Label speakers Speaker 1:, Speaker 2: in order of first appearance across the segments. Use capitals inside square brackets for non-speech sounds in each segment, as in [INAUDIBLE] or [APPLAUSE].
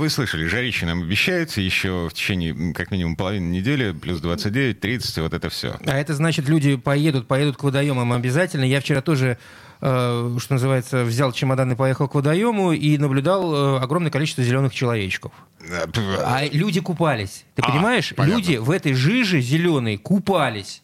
Speaker 1: Вы слышали, жарище нам обещают еще в течение как минимум половины недели, плюс 29, 30, вот это все.
Speaker 2: А это значит, люди поедут, поедут к водоемам обязательно. Я вчера тоже э, что называется, взял чемодан и поехал к водоему и наблюдал э, огромное количество зеленых человечков. А люди купались. Ты а, понимаешь? Понятно. Люди в этой жиже зеленой купались.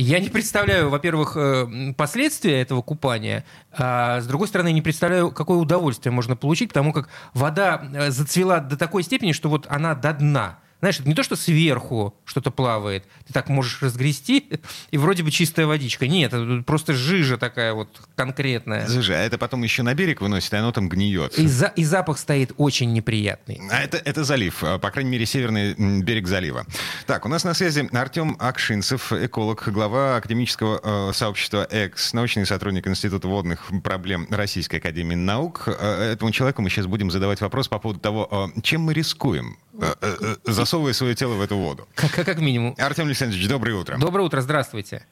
Speaker 2: Я не представляю, во-первых, э, последствия этого купания, а с другой стороны, не представляю, какое удовольствие можно получить, потому как вода э, зацвела до такой степени, что вот она до дна. Знаешь, это не то, что сверху что-то плавает, ты так можешь разгрести, и вроде бы чистая водичка. Нет, это просто жижа такая вот конкретная.
Speaker 1: Жижа, а это потом еще на берег выносит, и оно там гниет.
Speaker 2: И, за, и запах стоит очень неприятный.
Speaker 1: А это, это залив, а, по крайней мере, северный берег залива. Так, у нас на связи Артем Акшинцев, эколог, глава академического э, сообщества ЭКС, научный сотрудник Института водных проблем Российской Академии Наук. Э, этому человеку мы сейчас будем задавать вопрос по поводу того, э, чем мы рискуем Э, э, засовывая свое тело в эту воду.
Speaker 2: Как, как минимум.
Speaker 1: Артем Александрович, доброе утро.
Speaker 2: Доброе утро, здравствуйте.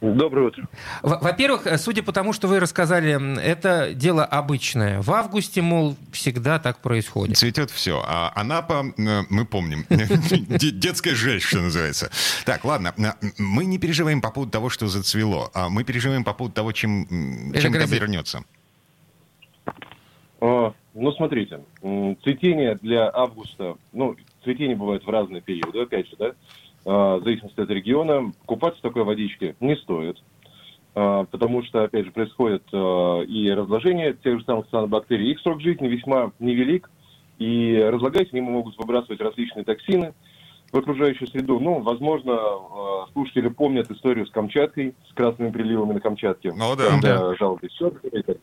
Speaker 3: Доброе утро.
Speaker 2: Во-первых, судя по тому, что вы рассказали, это дело обычное. В августе, мол, всегда так происходит.
Speaker 1: Цветет все. А Анапа, мы помним. [LAUGHS] Детская жесть, что называется. Так, ладно. Мы не переживаем по поводу того, что зацвело. а Мы переживаем по поводу того, чем, чем это вернется.
Speaker 3: А, ну, смотрите, цветение для августа, ну, цветение бывает в разные периоды, опять же, да, а, в зависимости от региона. Купаться в такой водичке не стоит, а, потому что, опять же, происходит и разложение тех же самых цианобактерий. Их срок жизни весьма невелик, и разлагаясь, они могут выбрасывать различные токсины в окружающую среду. Ну, возможно, слушатели помнят историю с Камчаткой, с красными приливами на Камчатке. Ну, да. Когда да. жалобы серферы.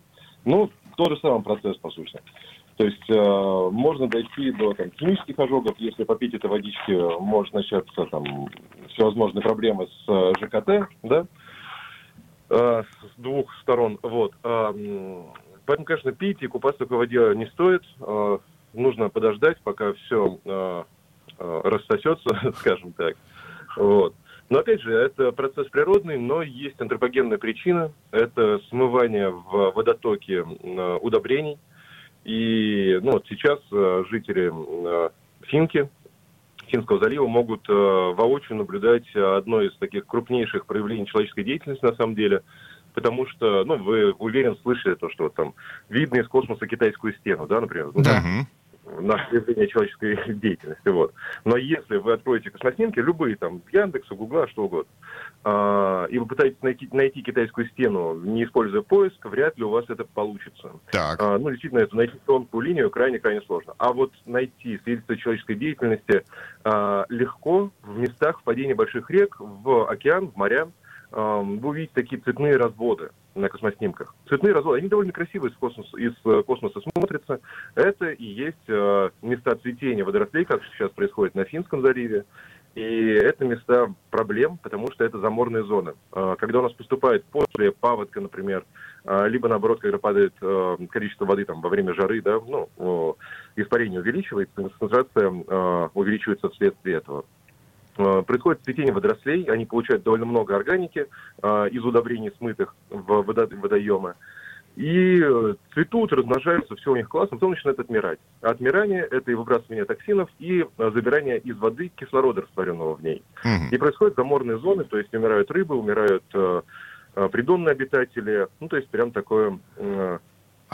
Speaker 3: Ну, тот же самый процесс, по сути. То есть э, можно дойти до там, химических ожогов, если попить этой водички, может начаться там всевозможные проблемы с э, ЖКТ, да, э, с двух сторон. Вот. Э, поэтому, конечно, пить и купаться в такой воде не стоит. Э, нужно подождать, пока все э, э, рассосется, [LAUGHS] скажем так. Вот. Но опять же, это процесс природный, но есть антропогенная причина. Это смывание в водотоке удобрений. И ну, вот сейчас э, жители э, Финки, Финского залива могут э, воочию наблюдать одно из таких крупнейших проявлений человеческой деятельности на самом деле, потому что, ну, вы уверен слышали то, что вот там видно из космоса китайскую стену, да, например?
Speaker 2: Да
Speaker 3: наше проявление человеческой [LAUGHS] деятельности. Вот. Но если вы откроете космоснимки, любые там, Яндекса, Гугла, что угодно, э, и вы пытаетесь найти, найти китайскую стену, не используя поиск, вряд ли у вас это получится.
Speaker 1: Так. Э,
Speaker 3: ну, действительно, это найти тонкую линию крайне-крайне сложно. А вот найти свидетельство человеческой деятельности э, легко в местах впадения больших рек, в океан, в моря, вы увидите такие цветные разводы на космоснимках. Цветные разводы, они довольно красивые из космоса, из э, космоса смотрятся. Это и есть э, места цветения водорослей, как сейчас происходит на Финском заливе. И это места проблем, потому что это заморные зоны. Э, когда у нас поступает после паводка, например, либо наоборот, когда падает количество воды там, во время жары, да, ну, испарение увеличивается, концентрация увеличивается вследствие этого. Э, происходит цветение водорослей, они получают довольно много органики э, из удобрений, смытых в водоемы. И э, цветут, размножаются, все у них классно, потом начинают отмирать. А отмирание – это и выбрасывание токсинов, и забирание из воды кислорода, растворенного в ней. Mm-hmm. И происходят заморные зоны, то есть умирают рыбы, умирают придонные обитатели. Ну, то есть прям такое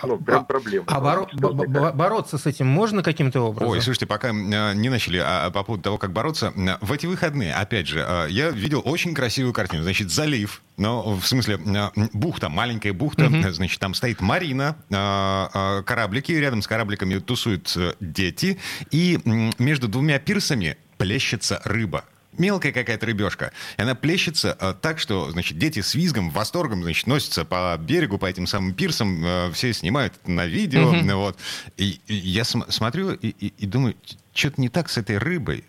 Speaker 3: ну, прям проблема.
Speaker 2: А, боро- бороться с этим можно каким-то образом?
Speaker 1: Ой, слушайте, пока не начали а, а, по поводу того, как бороться, в эти выходные, опять же, а, я видел очень красивую картину. Значит, залив, ну, в смысле, бухта, маленькая бухта, угу. значит, там стоит марина, кораблики, рядом с корабликами тусуют э, дети, и между двумя пирсами плещется рыба мелкая какая-то рыбешка. И она плещется э, так, что, значит, дети с визгом, восторгом, значит, носятся по берегу, по этим самым пирсам, э, все снимают на видео, mm-hmm. вот. И, и я см- смотрю и, и, и думаю, что-то не так с этой рыбой.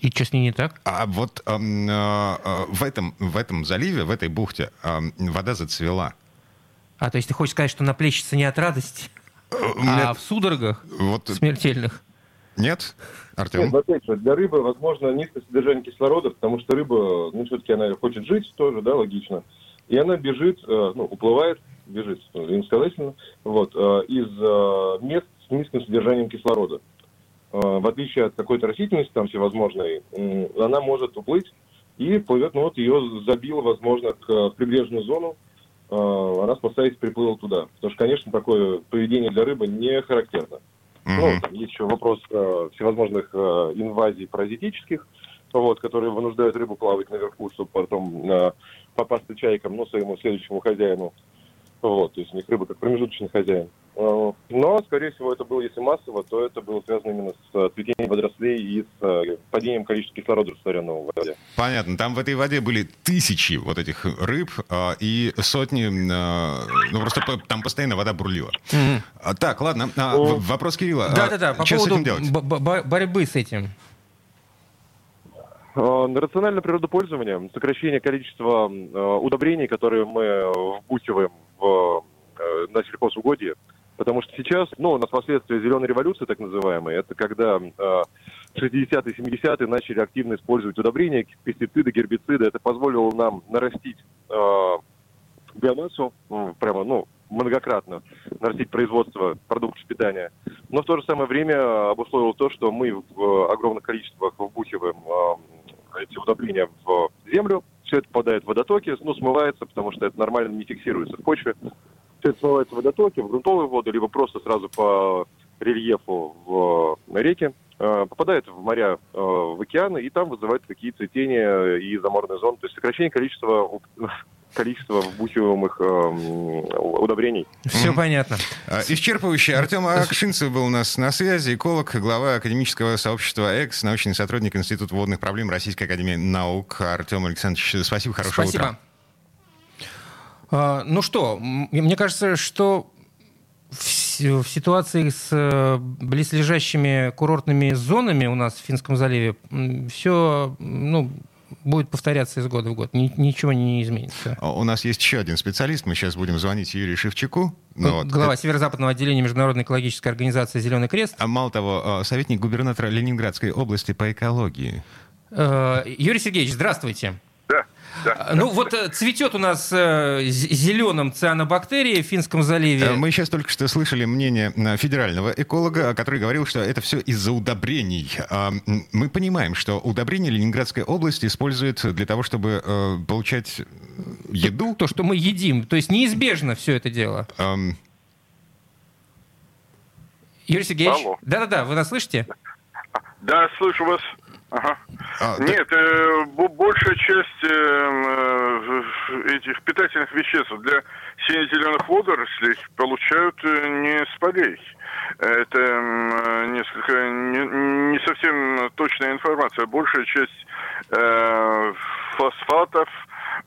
Speaker 2: И что с ней не так?
Speaker 1: А вот э, э, в, этом, в этом заливе, в этой бухте э, вода зацвела.
Speaker 2: А, то есть ты хочешь сказать, что она плещется не от радости? А в судорогах вот... смертельных?
Speaker 1: Нет? Артем? Нет,
Speaker 3: опять же, для рыбы, возможно, низкое содержание кислорода, потому что рыба, ну, все-таки она хочет жить тоже, да, логично. И она бежит, э, ну, уплывает, бежит, иносказательно, вот, э, из э, мест с низким содержанием кислорода. В отличие от какой-то растительности там всевозможной, она может уплыть и плывет, ну вот ее забило, возможно, к прибрежную зону, она спасаясь приплыла туда. Потому что, конечно, такое поведение для рыбы не характерно. Mm-hmm. Ну, там есть еще вопрос э, всевозможных э, инвазий паразитических, вот, которые вынуждают рыбу плавать наверху, чтобы потом э, попасться чайкам, ну, своему следующему хозяину. Вот, то есть у них рыба как промежуточный хозяин. Э, но, скорее всего, это было, если массово, то это было связано именно с э, цветением водорослей и с э, падением количества кислорода, растворенного в воде.
Speaker 1: Понятно. Там в этой воде были тысячи вот этих рыб и сотни... Ну, просто там постоянно вода бурлила. Mm-hmm. Так, ладно. Ну, вопрос Кирилла.
Speaker 2: Да-да-да, по Что поводу борьбы с этим.
Speaker 3: Рациональное природопользование, сокращение количества удобрений, которые мы вбухиваем в, на сельхозугодье, Потому что сейчас, ну, у нас последствия зеленой революции, так называемой, это когда э, 60-е, 70-е начали активно использовать удобрения, пестициды, гербициды. Это позволило нам нарастить э, биомассу, прямо, ну, многократно нарастить производство продуктов питания. Но в то же самое время обусловило то, что мы в огромных количествах вбухиваем э, эти удобрения в землю, все это попадает в водотоки, ну, смывается, потому что это нормально не фиксируется в почве все это смывается в водотоки, в грунтовые воды, либо просто сразу по рельефу в реке, э, попадает в моря, э, в океаны, и там вызывает какие цветения и заморные зоны. То есть сокращение количества [LAUGHS] количество вбухиваемых э, удобрений.
Speaker 2: Все понятно.
Speaker 1: А, исчерпывающе. Артем Акшинцев был у нас на связи, эколог, глава академического сообщества ЭКС, научный сотрудник Института водных проблем Российской академии наук. Артем Александрович, спасибо, хорошего
Speaker 2: спасибо.
Speaker 1: утра.
Speaker 2: А, ну что, мне кажется, что в ситуации с э, близлежащими курортными зонами у нас в Финском заливе все ну, будет повторяться из года в год. Ничего не изменится.
Speaker 1: А у нас есть еще один специалист. Мы сейчас будем звонить Юрию Шевчуку.
Speaker 2: Ну, вот. Глава это... Северо-Западного отделения Международной экологической организации «Зеленый крест».
Speaker 1: А мало того, советник губернатора Ленинградской области по экологии.
Speaker 2: Э, Юрий Сергеевич, здравствуйте.
Speaker 3: Да,
Speaker 2: ну вот э, цветет у нас э, зеленым цианобактерии в Финском заливе. Э,
Speaker 1: мы сейчас только что слышали мнение федерального эколога, который говорил, что это все из-за удобрений. А, мы понимаем, что удобрения Ленинградская область использует для того, чтобы получать еду.
Speaker 2: То, что мы едим. То есть неизбежно все это дело. Um... Юрий Сергеевич? Да-да-да, вы нас слышите?
Speaker 4: Да, слышу вас. Ага. А, Нет, да... э, большая часть э, э, этих питательных веществ для сине-зеленых водорослей получают э, не с полей. Это э, несколько не, не совсем точная информация. Большая часть э, фосфатов,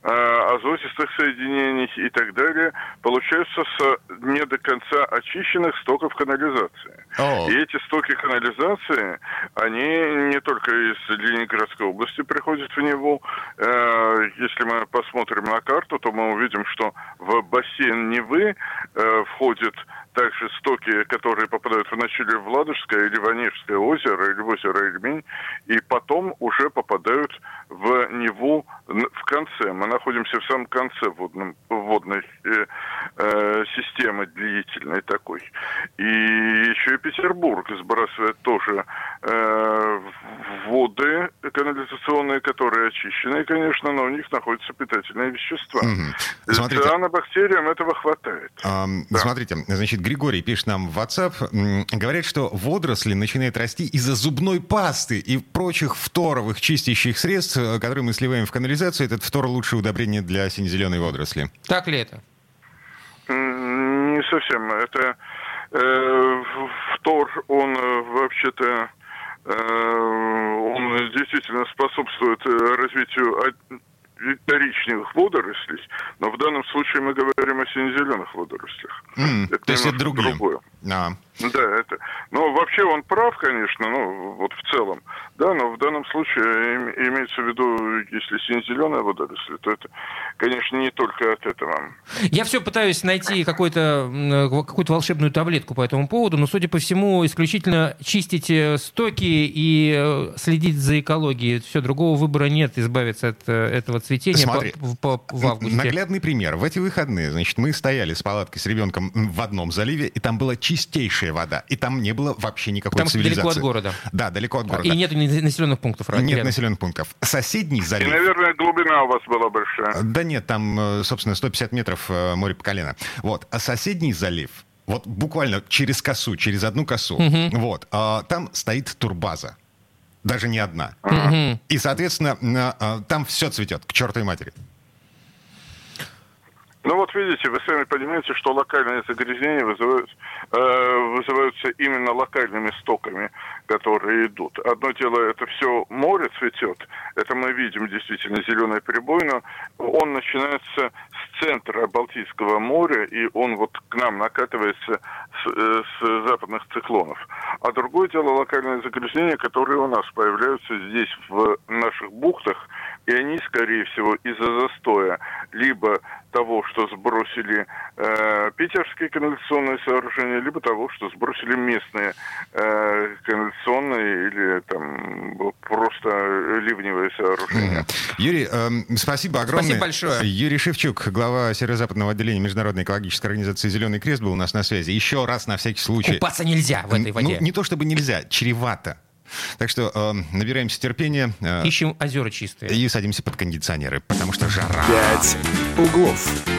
Speaker 4: азотистых соединений и так далее, получаются с не до конца очищенных стоков канализации. Oh. И эти стоки канализации, они не только из Ленинградской области приходят в него. Э, если мы посмотрим на карту, то мы увидим, что в бассейн Невы э, входит также стоки, которые попадают вначале в Ладожское или Ванежское озеро, или в озеро Ильмень, и потом уже попадают в Неву в конце. Мы находимся в самом конце водном, водной э, э, системы длительной такой. И еще и Петербург сбрасывает тоже э, воды канализационные, которые очищены, конечно, но у них находятся питательные вещества. Угу. Смотрите, Цианобактериям этого хватает.
Speaker 1: А, да. Смотрите, значит, Григорий пишет нам в WhatsApp, говорит, что водоросли начинают расти из-за зубной пасты и прочих фторовых чистящих средств, э, которые мы сливаем в канализацию. Этот фтор лучшее удобрение для сине-зеленой водоросли.
Speaker 2: Так ли это?
Speaker 4: Не совсем. Это э, фтор, он э, вообще-то э, он действительно способствует развитию коричневых водорослей, но в данном случае мы говорим о сине-зеленых водорослях.
Speaker 1: Mm, это то есть это другие. другое. А.
Speaker 4: Да, это. Ну, вообще он прав, конечно, ну, вот в целом. Да, но в данном случае имеется в виду, если сине-зеленая водоросль, то это, конечно, не только от этого.
Speaker 2: Я все пытаюсь найти какую-то какую волшебную таблетку по этому поводу, но, судя по всему, исключительно чистить э, стоки и э, следить за экологией. Все, другого выбора нет, избавиться от э, этого цветения
Speaker 1: Смотри, по, по, в августе. Наглядный пример. В эти выходные, значит, мы стояли с палаткой с ребенком в одном заливе, и там была чистейшая вода, и там не было вообще никакой
Speaker 2: там
Speaker 1: цивилизации.
Speaker 2: далеко от города.
Speaker 1: Да, далеко от города.
Speaker 2: И нет населенных пунктов.
Speaker 1: Нет рядом. населенных пунктов. Соседний залив...
Speaker 4: И, наверное, глубина у вас была большая.
Speaker 1: Да нет, там, э, собственно, 150 метров э, море по колено. Вот. А соседний залив, вот буквально через косу, через одну косу, угу. вот, а, там стоит турбаза. Даже не одна. Угу. И, соответственно, а, там все цветет, к чертовой матери.
Speaker 4: Ну вот видите, вы сами понимаете, что локальные загрязнения вызывают, э, вызываются именно локальными стоками, которые идут. Одно дело, это все море цветет, это мы видим действительно зеленый прибой, но он начинается с центра Балтийского моря, и он вот к нам накатывается с, э, с западных циклонов. А другое дело локальные загрязнения, которые у нас появляются здесь, в наших бухтах, и они, скорее всего, из-за застоя либо того, что сбросили э, питерские канализационные сооружения, либо того, что сбросили местные э, канализационные или там просто ливневые сооружения.
Speaker 1: Юрий, э, спасибо огромное.
Speaker 2: Спасибо большое.
Speaker 1: Юрий Шевчук, глава северо-западного отделения Международной экологической организации «Зеленый крест» был у нас на связи. Еще раз на всякий случай.
Speaker 2: Купаться нельзя в этой воде.
Speaker 1: Ну, не то чтобы нельзя, чревато. Так что э, набираемся терпения.
Speaker 2: Э, Ищем озера чистые.
Speaker 1: И садимся под кондиционеры, потому что жара.
Speaker 5: Пять углов.